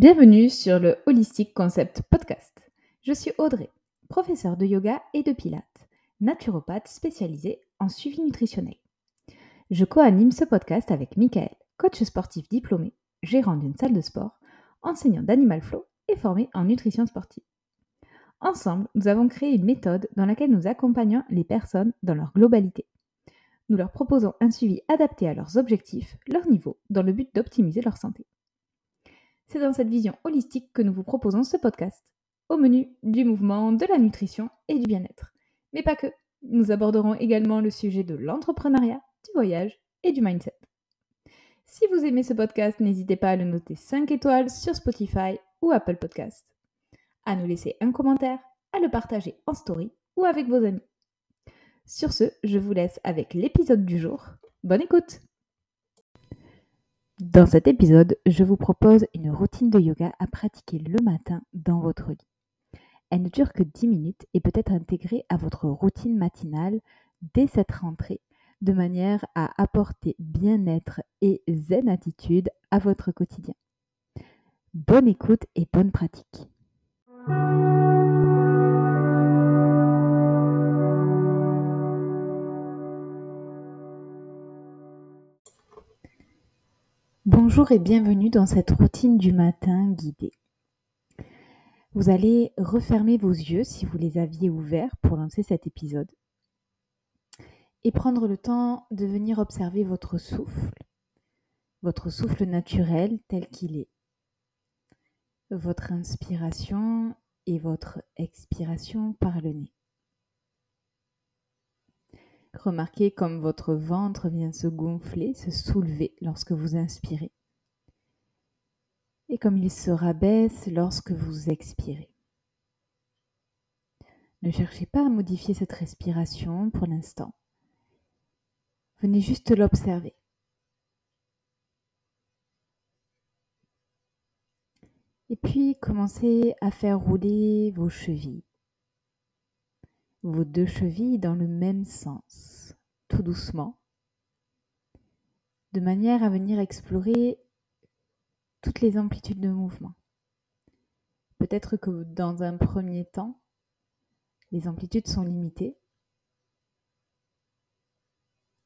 Bienvenue sur le Holistic Concept Podcast. Je suis Audrey, professeure de yoga et de pilates, naturopathe spécialisée en suivi nutritionnel. Je co-anime ce podcast avec Michael, coach sportif diplômé, gérant d'une salle de sport, enseignant d'animal flow et formé en nutrition sportive. Ensemble, nous avons créé une méthode dans laquelle nous accompagnons les personnes dans leur globalité. Nous leur proposons un suivi adapté à leurs objectifs, leur niveau, dans le but d'optimiser leur santé. C'est dans cette vision holistique que nous vous proposons ce podcast, au menu du mouvement, de la nutrition et du bien-être. Mais pas que, nous aborderons également le sujet de l'entrepreneuriat, du voyage et du mindset. Si vous aimez ce podcast, n'hésitez pas à le noter 5 étoiles sur Spotify ou Apple Podcast, à nous laisser un commentaire, à le partager en story ou avec vos amis. Sur ce, je vous laisse avec l'épisode du jour. Bonne écoute dans cet épisode, je vous propose une routine de yoga à pratiquer le matin dans votre lit. Elle ne dure que 10 minutes et peut être intégrée à votre routine matinale dès cette rentrée, de manière à apporter bien-être et zen attitude à votre quotidien. Bonne écoute et bonne pratique. Bonjour et bienvenue dans cette routine du matin guidée. Vous allez refermer vos yeux si vous les aviez ouverts pour lancer cet épisode et prendre le temps de venir observer votre souffle, votre souffle naturel tel qu'il est, votre inspiration et votre expiration par le nez. Remarquez comme votre ventre vient se gonfler, se soulever lorsque vous inspirez. Et comme il se rabaisse lorsque vous expirez. Ne cherchez pas à modifier cette respiration pour l'instant. Venez juste l'observer. Et puis commencez à faire rouler vos chevilles vos deux chevilles dans le même sens, tout doucement, de manière à venir explorer toutes les amplitudes de mouvement. Peut-être que dans un premier temps, les amplitudes sont limitées.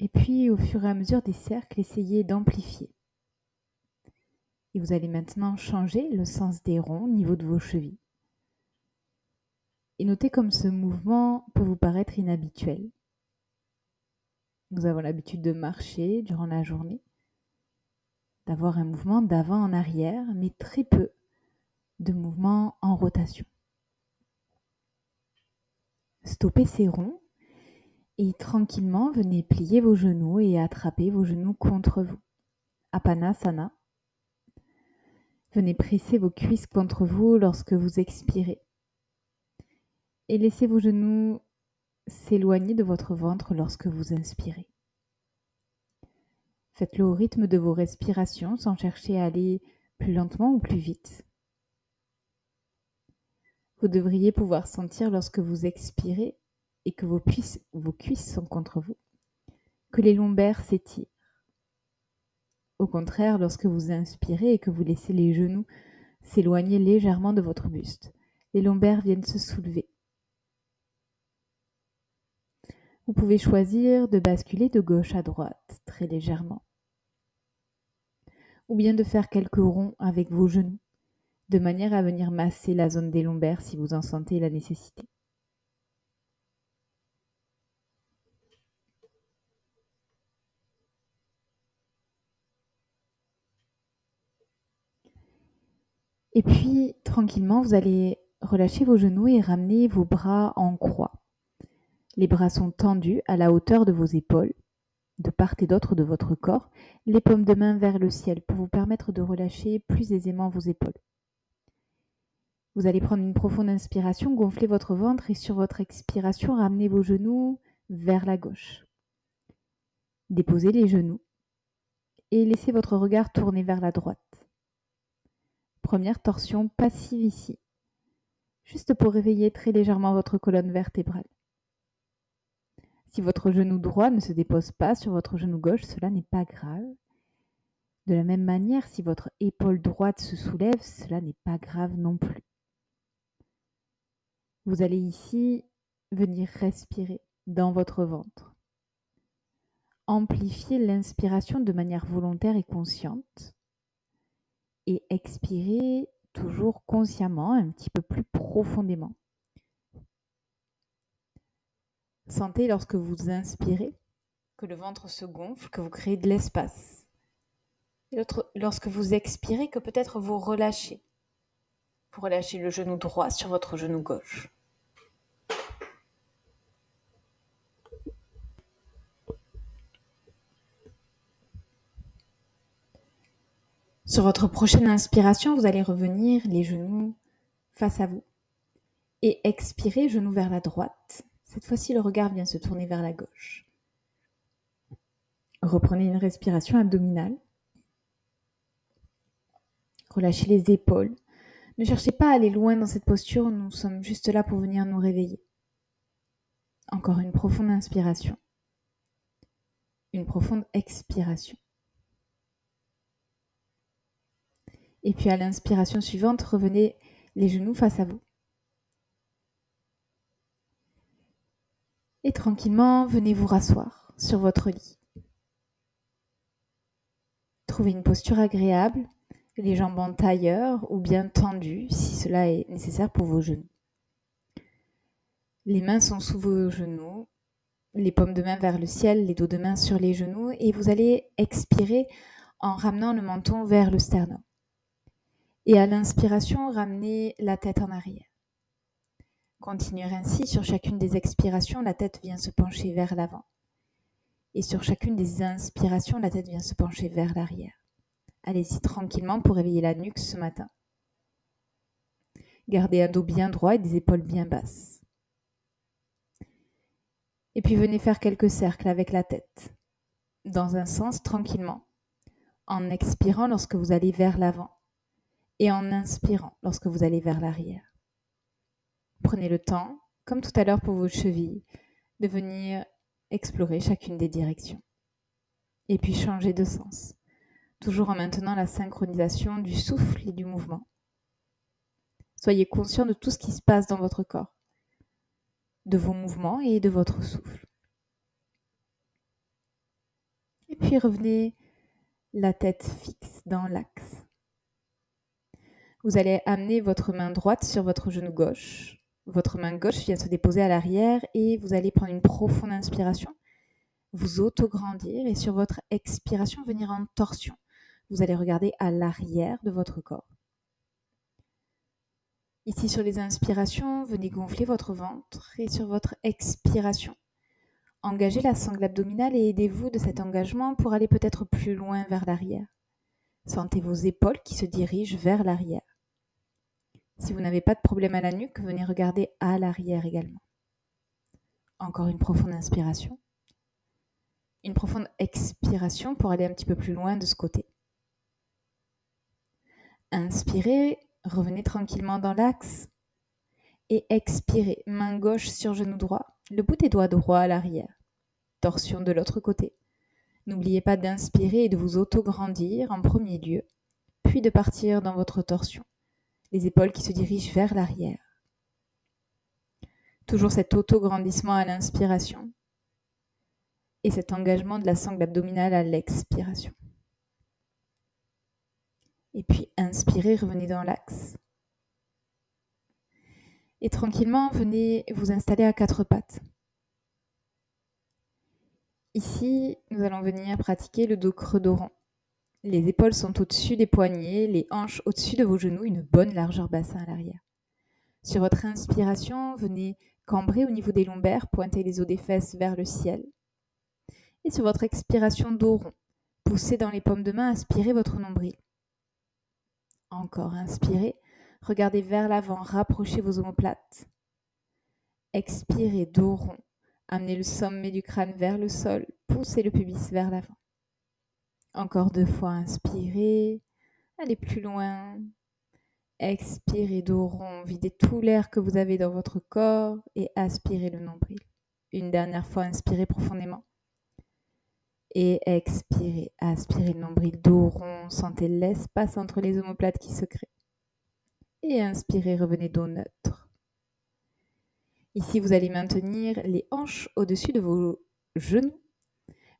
Et puis, au fur et à mesure des cercles, essayez d'amplifier. Et vous allez maintenant changer le sens des ronds au niveau de vos chevilles. Et notez comme ce mouvement peut vous paraître inhabituel. Nous avons l'habitude de marcher durant la journée, d'avoir un mouvement d'avant en arrière, mais très peu de mouvements en rotation. Stoppez ces ronds et tranquillement venez plier vos genoux et attraper vos genoux contre vous. Apanasana. Venez presser vos cuisses contre vous lorsque vous expirez et laissez vos genoux s'éloigner de votre ventre lorsque vous inspirez. Faites-le au rythme de vos respirations sans chercher à aller plus lentement ou plus vite. Vous devriez pouvoir sentir lorsque vous expirez et que vos cuisses, sont contre vous, que les lombaires s'étirent. Au contraire, lorsque vous inspirez et que vous laissez les genoux s'éloigner légèrement de votre buste, les lombaires viennent se soulever Vous pouvez choisir de basculer de gauche à droite très légèrement. Ou bien de faire quelques ronds avec vos genoux, de manière à venir masser la zone des lombaires si vous en sentez la nécessité. Et puis, tranquillement, vous allez relâcher vos genoux et ramener vos bras en croix. Les bras sont tendus à la hauteur de vos épaules, de part et d'autre de votre corps, les paumes de main vers le ciel pour vous permettre de relâcher plus aisément vos épaules. Vous allez prendre une profonde inspiration, gonfler votre ventre et sur votre expiration, ramener vos genoux vers la gauche. Déposez les genoux et laissez votre regard tourner vers la droite. Première torsion passive ici, juste pour réveiller très légèrement votre colonne vertébrale. Si votre genou droit ne se dépose pas sur votre genou gauche, cela n'est pas grave. De la même manière, si votre épaule droite se soulève, cela n'est pas grave non plus. Vous allez ici venir respirer dans votre ventre. Amplifier l'inspiration de manière volontaire et consciente et expirer toujours consciemment un petit peu plus profondément. Sentez lorsque vous inspirez que le ventre se gonfle, que vous créez de l'espace. Lorsque vous expirez, que peut-être vous relâchez. Vous relâchez le genou droit sur votre genou gauche. Sur votre prochaine inspiration, vous allez revenir les genoux face à vous et expirer, genou vers la droite. Cette fois-ci, le regard vient se tourner vers la gauche. Reprenez une respiration abdominale. Relâchez les épaules. Ne cherchez pas à aller loin dans cette posture, nous sommes juste là pour venir nous réveiller. Encore une profonde inspiration. Une profonde expiration. Et puis à l'inspiration suivante, revenez les genoux face à vous. Et tranquillement, venez vous rasseoir sur votre lit. Trouvez une posture agréable, les jambes en tailleur ou bien tendues si cela est nécessaire pour vos genoux. Les mains sont sous vos genoux, les paumes de main vers le ciel, les dos de main sur les genoux et vous allez expirer en ramenant le menton vers le sternum. Et à l'inspiration, ramenez la tête en arrière. Continuez ainsi, sur chacune des expirations, la tête vient se pencher vers l'avant. Et sur chacune des inspirations, la tête vient se pencher vers l'arrière. Allez-y tranquillement pour réveiller la nuque ce matin. Gardez un dos bien droit et des épaules bien basses. Et puis venez faire quelques cercles avec la tête, dans un sens tranquillement, en expirant lorsque vous allez vers l'avant et en inspirant lorsque vous allez vers l'arrière. Prenez le temps, comme tout à l'heure pour vos chevilles, de venir explorer chacune des directions. Et puis changer de sens, toujours en maintenant la synchronisation du souffle et du mouvement. Soyez conscient de tout ce qui se passe dans votre corps, de vos mouvements et de votre souffle. Et puis revenez la tête fixe dans l'axe vous allez amener votre main droite sur votre genou gauche. Votre main gauche vient se déposer à l'arrière et vous allez prendre une profonde inspiration, vous auto-grandir et sur votre expiration venir en torsion. Vous allez regarder à l'arrière de votre corps. Ici sur les inspirations, venez gonfler votre ventre et sur votre expiration, engagez la sangle abdominale et aidez-vous de cet engagement pour aller peut-être plus loin vers l'arrière. Sentez vos épaules qui se dirigent vers l'arrière. Si vous n'avez pas de problème à la nuque, venez regarder à l'arrière également. Encore une profonde inspiration. Une profonde expiration pour aller un petit peu plus loin de ce côté. Inspirez, revenez tranquillement dans l'axe. Et expirez, main gauche sur genou droit, le bout des doigts droits à l'arrière. Torsion de l'autre côté. N'oubliez pas d'inspirer et de vous auto-grandir en premier lieu, puis de partir dans votre torsion, les épaules qui se dirigent vers l'arrière. Toujours cet auto-grandissement à l'inspiration et cet engagement de la sangle abdominale à l'expiration. Et puis inspirez, revenez dans l'axe. Et tranquillement, venez vous installer à quatre pattes. Ici, nous allons venir pratiquer le dos creux. Les épaules sont au-dessus des poignets, les hanches au-dessus de vos genoux, une bonne largeur bassin à l'arrière. Sur votre inspiration, venez cambrer au niveau des lombaires, pointez les os des fesses vers le ciel. Et sur votre expiration, dos rond. Poussez dans les paumes de main, aspirez votre nombril. Encore, inspirez, regardez vers l'avant, rapprochez vos omoplates. Expirez, dos rond. Amenez le sommet du crâne vers le sol, poussez le pubis vers l'avant. Encore deux fois, inspirez, allez plus loin. Expirez dos rond, videz tout l'air que vous avez dans votre corps et aspirez le nombril. Une dernière fois, inspirez profondément. Et expirez. Aspirez le nombril dos rond. Sentez l'espace entre les omoplates qui se crée. Et inspirez, revenez dos neutre. Ici, vous allez maintenir les hanches au-dessus de vos genoux.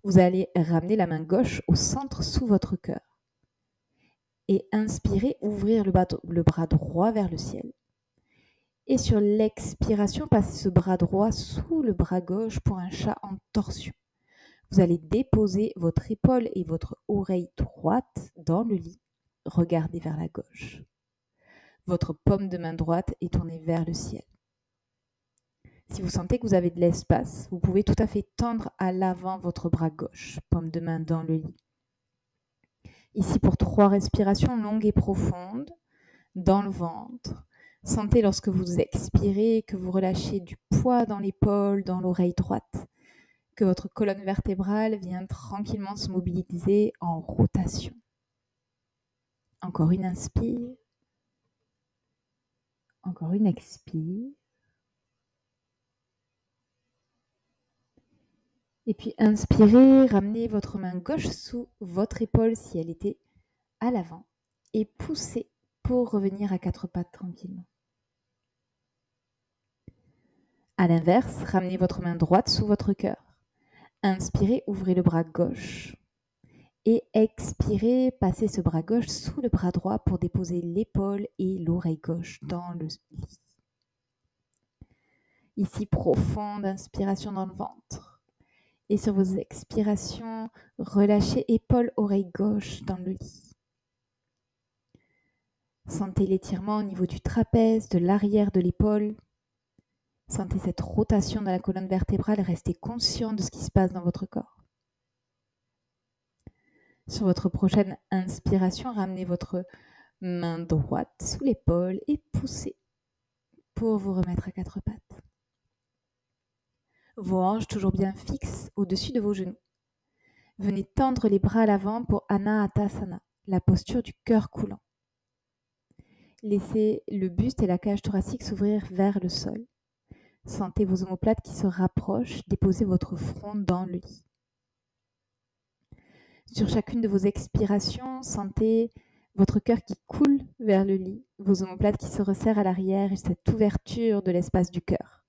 Vous allez ramener la main gauche au centre sous votre cœur. Et inspirez, ouvrir le bras, droit vers le ciel. Et sur l'expiration, passez ce bras droit sous le bras gauche pour un chat en torsion. Vous allez déposer votre épaule et votre oreille droite dans le lit. Regardez vers la gauche. Votre paume de main droite est tournée vers le ciel. Si vous sentez que vous avez de l'espace, vous pouvez tout à fait tendre à l'avant votre bras gauche, paume de main dans le lit. Ici pour trois respirations longues et profondes dans le ventre. Sentez lorsque vous expirez que vous relâchez du poids dans l'épaule, dans l'oreille droite, que votre colonne vertébrale vient tranquillement se mobiliser en rotation. Encore une inspire. Encore une expire. Et puis inspirez, ramenez votre main gauche sous votre épaule si elle était à l'avant et poussez pour revenir à quatre pattes tranquillement. À l'inverse, ramenez votre main droite sous votre cœur. Inspirez, ouvrez le bras gauche. Et expirez, passez ce bras gauche sous le bras droit pour déposer l'épaule et l'oreille gauche dans le lit. Ici, profonde inspiration dans le ventre. Et sur vos expirations, relâchez épaule, oreille gauche dans le lit. Sentez l'étirement au niveau du trapèze, de l'arrière de l'épaule. Sentez cette rotation dans la colonne vertébrale. Restez conscient de ce qui se passe dans votre corps. Sur votre prochaine inspiration, ramenez votre main droite sous l'épaule et poussez pour vous remettre à quatre pattes. Vos hanches toujours bien fixes au-dessus de vos genoux. Venez tendre les bras à l'avant pour Anahatasana, la posture du cœur coulant. Laissez le buste et la cage thoracique s'ouvrir vers le sol. Sentez vos omoplates qui se rapprochent. Déposez votre front dans le lit. Sur chacune de vos expirations, sentez votre cœur qui coule vers le lit, vos omoplates qui se resserrent à l'arrière et cette ouverture de l'espace du cœur.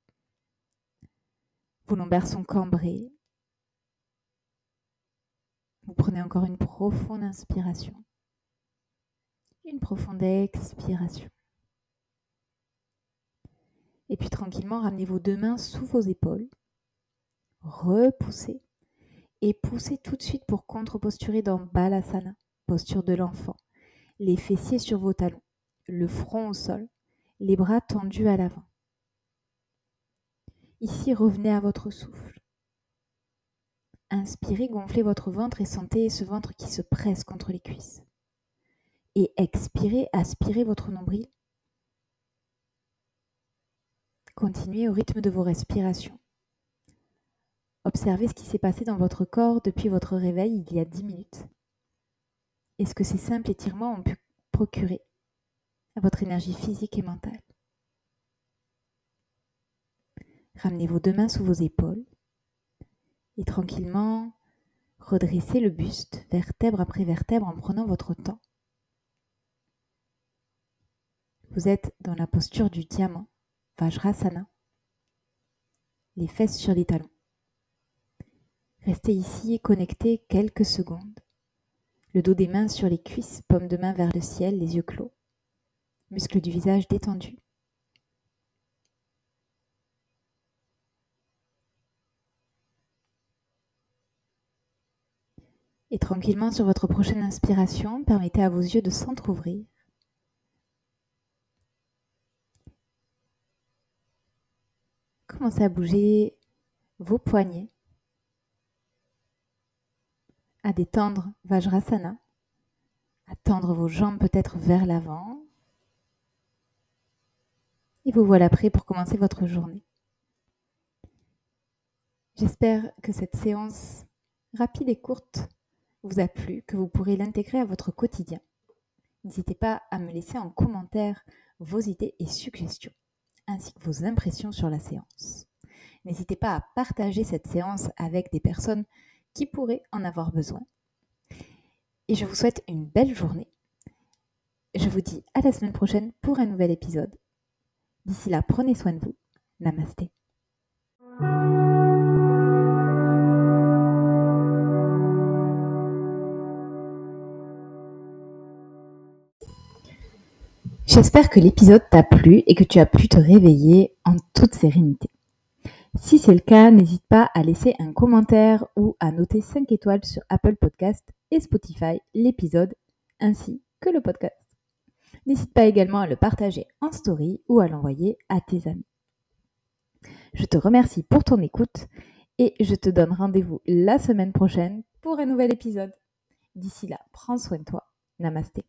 Vos lombaires sont cambrés. Vous prenez encore une profonde inspiration une profonde expiration. Et puis tranquillement, ramenez vos deux mains sous vos épaules. Repoussez. Et poussez tout de suite pour contre-posturer dans Balasana, posture de l'enfant. Les fessiers sur vos talons, le front au sol, les bras tendus à l'avant. Ici, revenez à votre souffle. Inspirez, gonflez votre ventre et sentez ce ventre qui se presse contre les cuisses et expirez, aspirez votre nombril. Continuez au rythme de vos respirations. Observez ce qui s'est passé dans votre corps depuis votre réveil il y a 10 minutes. Et ce que ces simples étirements ont pu procurer à votre énergie physique et mentale? Ramenez vos deux mains sous vos épaules et tranquillement redressez le buste vertèbre après vertèbre en prenant votre temps. Vous êtes dans la posture du diamant, Vajrasana, les fesses sur les talons. Restez ici et connectez quelques secondes. Le dos des mains sur les cuisses, paume de main vers le ciel, les yeux clos. Muscles du visage détendus. Et tranquillement sur votre prochaine inspiration, permettez à vos yeux de s'entr'ouvrir commencez à bouger vos poignets, à détendre Vajrasana, à tendre vos jambes peut-être vers l'avant. Et vous voilà prêt pour commencer votre journée. J'espère que cette séance rapide et courte vous a plu, que vous pourrez l'intégrer à votre quotidien. N'hésitez pas à me laisser en commentaire vos idées et suggestions ainsi que vos impressions sur la séance. N'hésitez pas à partager cette séance avec des personnes qui pourraient en avoir besoin. Et je vous souhaite une belle journée. Je vous dis à la semaine prochaine pour un nouvel épisode. D'ici là, prenez soin de vous. Namasté. J'espère que l'épisode t'a plu et que tu as pu te réveiller en toute sérénité. Si c'est le cas, n'hésite pas à laisser un commentaire ou à noter 5 étoiles sur Apple Podcast et Spotify l'épisode ainsi que le podcast. N'hésite pas également à le partager en story ou à l'envoyer à tes amis. Je te remercie pour ton écoute et je te donne rendez-vous la semaine prochaine pour un nouvel épisode. D'ici là, prends soin de toi. Namasté.